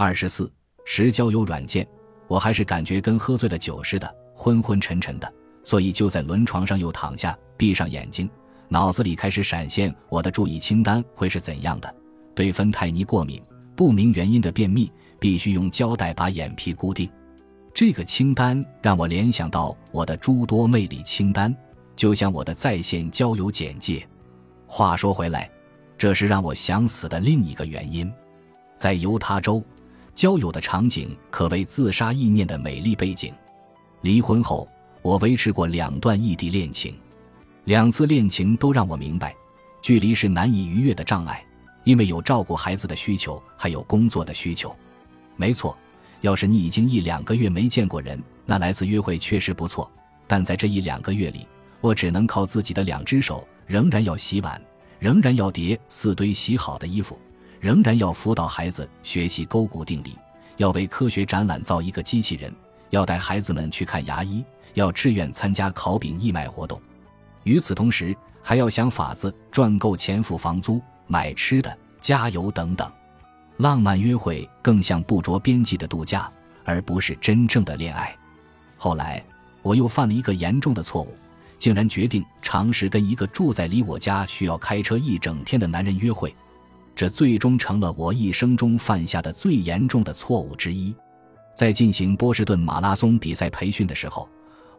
二十四，时交友软件，我还是感觉跟喝醉了酒似的，昏昏沉沉的，所以就在轮床上又躺下，闭上眼睛，脑子里开始闪现我的注意清单会是怎样的：对芬太尼过敏，不明原因的便秘，必须用胶带把眼皮固定。这个清单让我联想到我的诸多魅力清单，就像我的在线交友简介。话说回来，这是让我想死的另一个原因，在犹他州。交友的场景可谓自杀意念的美丽背景。离婚后，我维持过两段异地恋情，两次恋情都让我明白，距离是难以逾越的障碍，因为有照顾孩子的需求，还有工作的需求。没错，要是你已经一两个月没见过人，那来次约会确实不错。但在这一两个月里，我只能靠自己的两只手，仍然要洗碗，仍然要叠四堆洗好的衣服。仍然要辅导孩子学习勾股定理，要为科学展览造一个机器人，要带孩子们去看牙医，要志愿参加烤饼义卖活动。与此同时，还要想法子赚够钱付房租、买吃的、加油等等。浪漫约会更像不着边际的度假，而不是真正的恋爱。后来，我又犯了一个严重的错误，竟然决定尝试跟一个住在离我家需要开车一整天的男人约会。这最终成了我一生中犯下的最严重的错误之一。在进行波士顿马拉松比赛培训的时候，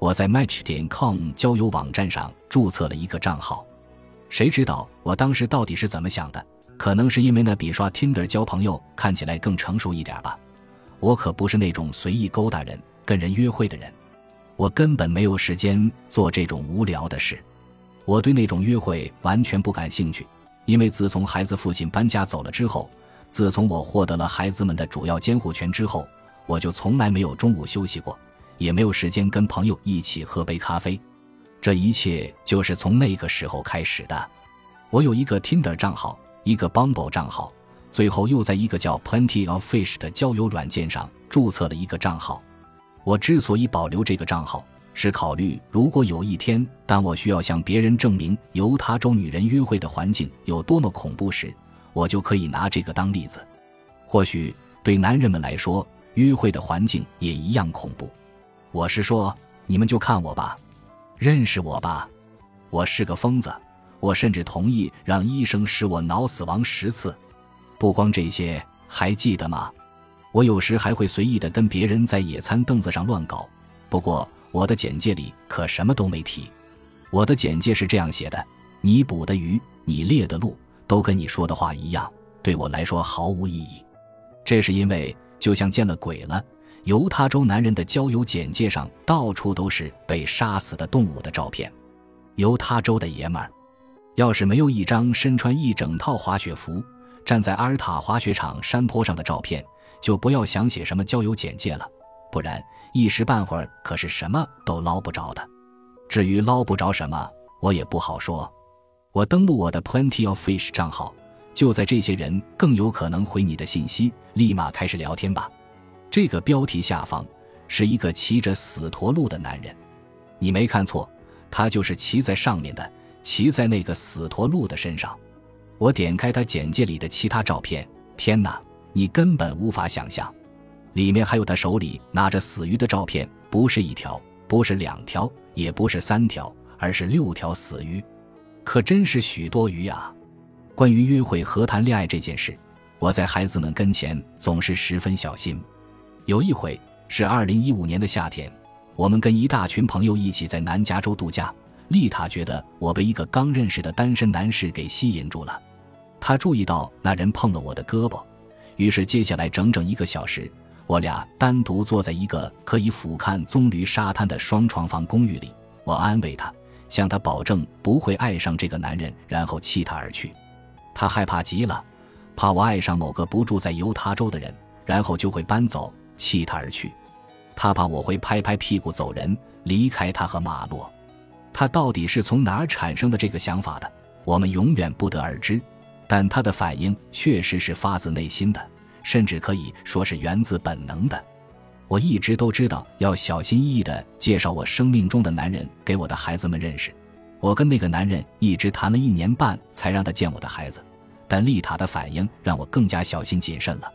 我在 Match 点 com 交友网站上注册了一个账号。谁知道我当时到底是怎么想的？可能是因为那比刷 Tinder 交朋友看起来更成熟一点吧。我可不是那种随意勾搭人、跟人约会的人。我根本没有时间做这种无聊的事。我对那种约会完全不感兴趣。因为自从孩子父亲搬家走了之后，自从我获得了孩子们的主要监护权之后，我就从来没有中午休息过，也没有时间跟朋友一起喝杯咖啡。这一切就是从那个时候开始的。我有一个 Tinder 账号，一个 Bumble 账号，最后又在一个叫 Plenty of Fish 的交友软件上注册了一个账号。我之所以保留这个账号。是考虑，如果有一天，当我需要向别人证明犹他州女人约会的环境有多么恐怖时，我就可以拿这个当例子。或许对男人们来说，约会的环境也一样恐怖。我是说，你们就看我吧，认识我吧，我是个疯子。我甚至同意让医生使我脑死亡十次。不光这些，还记得吗？我有时还会随意的跟别人在野餐凳子上乱搞。不过。我的简介里可什么都没提，我的简介是这样写的：你捕的鱼，你猎的鹿，都跟你说的话一样，对我来说毫无意义。这是因为，就像见了鬼了。犹他州男人的交友简介上到处都是被杀死的动物的照片。犹他州的爷们儿，要是没有一张身穿一整套滑雪服站在阿尔塔滑雪场山坡上的照片，就不要想写什么交友简介了。不然一时半会儿可是什么都捞不着的。至于捞不着什么，我也不好说。我登录我的 Plenty of Fish 账号，就在这些人更有可能回你的信息，立马开始聊天吧。这个标题下方是一个骑着死驼鹿的男人，你没看错，他就是骑在上面的，骑在那个死驼鹿的身上。我点开他简介里的其他照片，天哪，你根本无法想象。里面还有他手里拿着死鱼的照片，不是一条，不是两条，也不是三条，而是六条死鱼，可真是许多鱼啊！关于约会和谈恋爱这件事，我在孩子们跟前总是十分小心。有一回是二零一五年的夏天，我们跟一大群朋友一起在南加州度假。丽塔觉得我被一个刚认识的单身男士给吸引住了，她注意到那人碰了我的胳膊，于是接下来整整一个小时。我俩单独坐在一个可以俯瞰棕榈沙滩的双床房公寓里，我安慰她，向她保证不会爱上这个男人，然后弃他而去。她害怕极了，怕我爱上某个不住在犹他州的人，然后就会搬走，弃他而去。她怕我会拍拍屁股走人，离开他和马洛。她到底是从哪儿产生的这个想法的？我们永远不得而知。但她的反应确实是发自内心的。甚至可以说是源自本能的。我一直都知道要小心翼翼地介绍我生命中的男人给我的孩子们认识。我跟那个男人一直谈了一年半，才让他见我的孩子。但丽塔的反应让我更加小心谨慎了。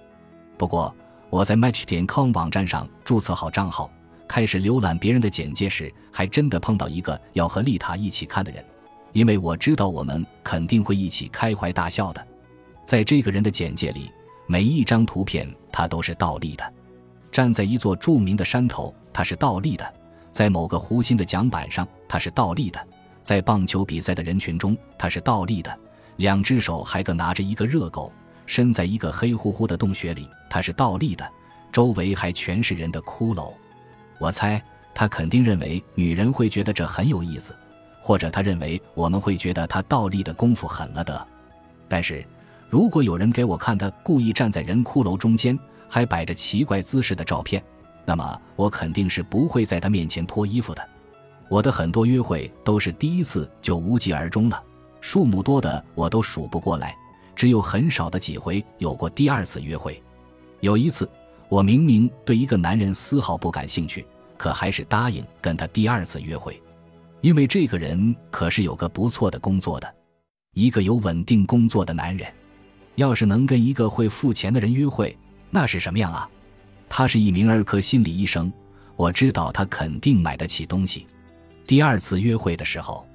不过，我在 Match 点 com 网站上注册好账号，开始浏览别人的简介时，还真的碰到一个要和丽塔一起看的人，因为我知道我们肯定会一起开怀大笑的。在这个人的简介里，每一张图片他都是倒立的，站在一座著名的山头，他是倒立的；在某个湖心的桨板上，他是倒立的；在棒球比赛的人群中，他是倒立的。两只手还各拿着一个热狗，身在一个黑乎乎的洞穴里，他是倒立的，周围还全是人的骷髅。我猜他肯定认为女人会觉得这很有意思，或者他认为我们会觉得他倒立的功夫狠了得。但是，如果有人给我看他故意站在人骷髅中间还摆着奇怪姿势的照片，那么我肯定是不会在他面前脱衣服的。我的很多约会都是第一次就无疾而终了。数目多的我都数不过来，只有很少的几回有过第二次约会。有一次，我明明对一个男人丝毫不感兴趣，可还是答应跟他第二次约会，因为这个人可是有个不错的工作的，一个有稳定工作的男人。要是能跟一个会付钱的人约会，那是什么样啊？他是一名儿科心理医生，我知道他肯定买得起东西。第二次约会的时候。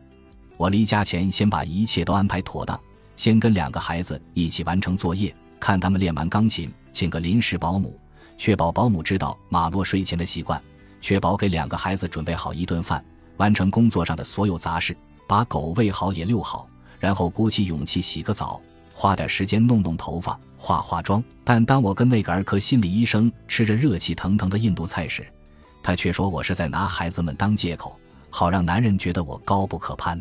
我离家前先把一切都安排妥当，先跟两个孩子一起完成作业，看他们练完钢琴，请个临时保姆，确保保姆知道马洛睡前的习惯，确保给两个孩子准备好一顿饭，完成工作上的所有杂事，把狗喂好也遛好，然后鼓起勇气洗个澡，花点时间弄弄头发，化化妆。但当我跟那个儿科心理医生吃着热气腾腾的印度菜时，他却说我是在拿孩子们当借口，好让男人觉得我高不可攀。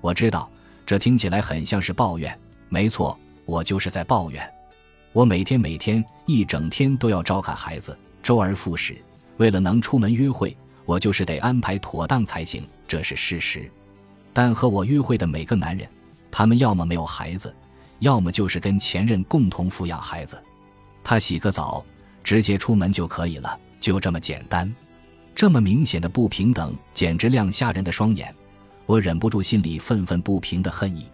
我知道，这听起来很像是抱怨。没错，我就是在抱怨。我每天每天一整天都要照看孩子，周而复始。为了能出门约会，我就是得安排妥当才行，这是事实。但和我约会的每个男人，他们要么没有孩子，要么就是跟前任共同抚养孩子。他洗个澡，直接出门就可以了，就这么简单。这么明显的不平等，简直亮瞎人的双眼。我忍不住心里愤愤不平的恨意，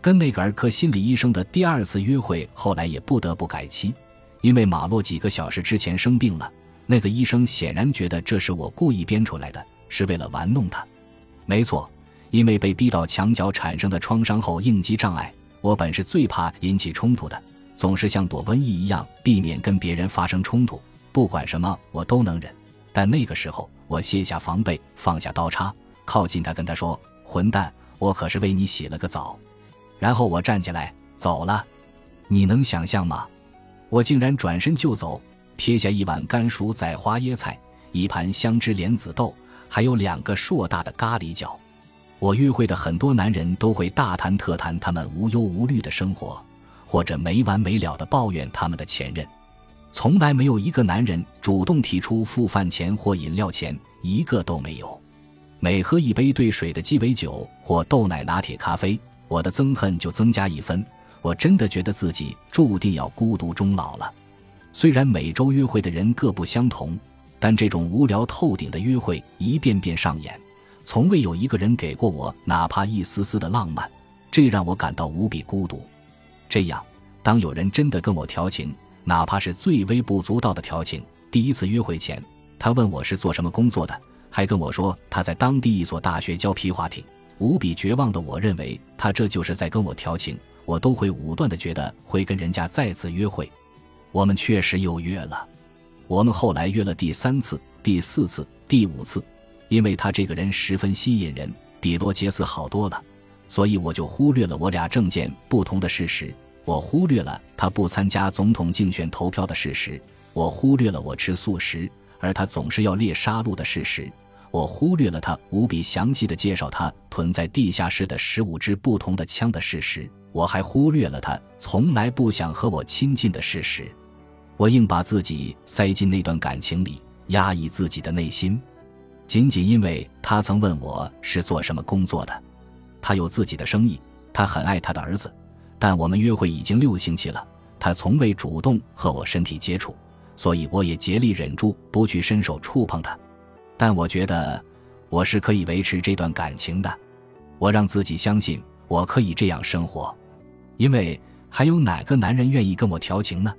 跟那个儿科心理医生的第二次约会，后来也不得不改期，因为马洛几个小时之前生病了。那个医生显然觉得这是我故意编出来的，是为了玩弄他。没错，因为被逼到墙角产生的创伤后应激障碍，我本是最怕引起冲突的，总是像躲瘟疫一样避免跟别人发生冲突，不管什么我都能忍。但那个时候，我卸下防备，放下刀叉。靠近他，跟他说：“混蛋，我可是为你洗了个澡。”然后我站起来走了。你能想象吗？我竟然转身就走，撇下一碗甘薯仔花椰菜，一盘香汁莲子豆，还有两个硕大的咖喱角。我约会的很多男人都会大谈特谈他们无忧无虑的生活，或者没完没了的抱怨他们的前任，从来没有一个男人主动提出付饭钱或饮料钱，一个都没有。每喝一杯兑水的鸡尾酒或豆奶拿铁咖啡，我的憎恨就增加一分。我真的觉得自己注定要孤独终老了。虽然每周约会的人各不相同，但这种无聊透顶的约会一遍遍上演，从未有一个人给过我哪怕一丝丝的浪漫，这让我感到无比孤独。这样，当有人真的跟我调情，哪怕是最微不足道的调情，第一次约会前，他问我是做什么工作的。还跟我说他在当地一所大学教皮划艇，无比绝望的我认为他这就是在跟我调情，我都会武断的觉得会跟人家再次约会。我们确实又约了，我们后来约了第三次、第四次、第五次，因为他这个人十分吸引人，比罗杰斯好多了，所以我就忽略了我俩政见不同的事实，我忽略了他不参加总统竞选投票的事实，我忽略了我吃素食，而他总是要猎杀戮的事实。我忽略了他无比详细的介绍他囤在地下室的十五支不同的枪的事实，我还忽略了他从来不想和我亲近的事实。我硬把自己塞进那段感情里，压抑自己的内心，仅仅因为他曾问我是做什么工作的。他有自己的生意，他很爱他的儿子，但我们约会已经六星期了，他从未主动和我身体接触，所以我也竭力忍住不去伸手触碰他。但我觉得我是可以维持这段感情的，我让自己相信我可以这样生活，因为还有哪个男人愿意跟我调情呢？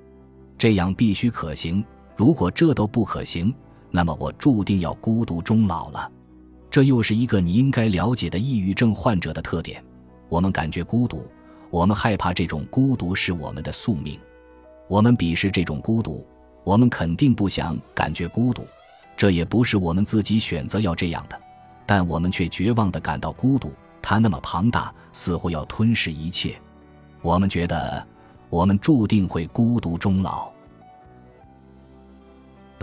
这样必须可行。如果这都不可行，那么我注定要孤独终老了。这又是一个你应该了解的抑郁症患者的特点。我们感觉孤独，我们害怕这种孤独是我们的宿命，我们鄙视这种孤独，我们肯定不想感觉孤独。这也不是我们自己选择要这样的，但我们却绝望地感到孤独。它那么庞大，似乎要吞噬一切。我们觉得，我们注定会孤独终老。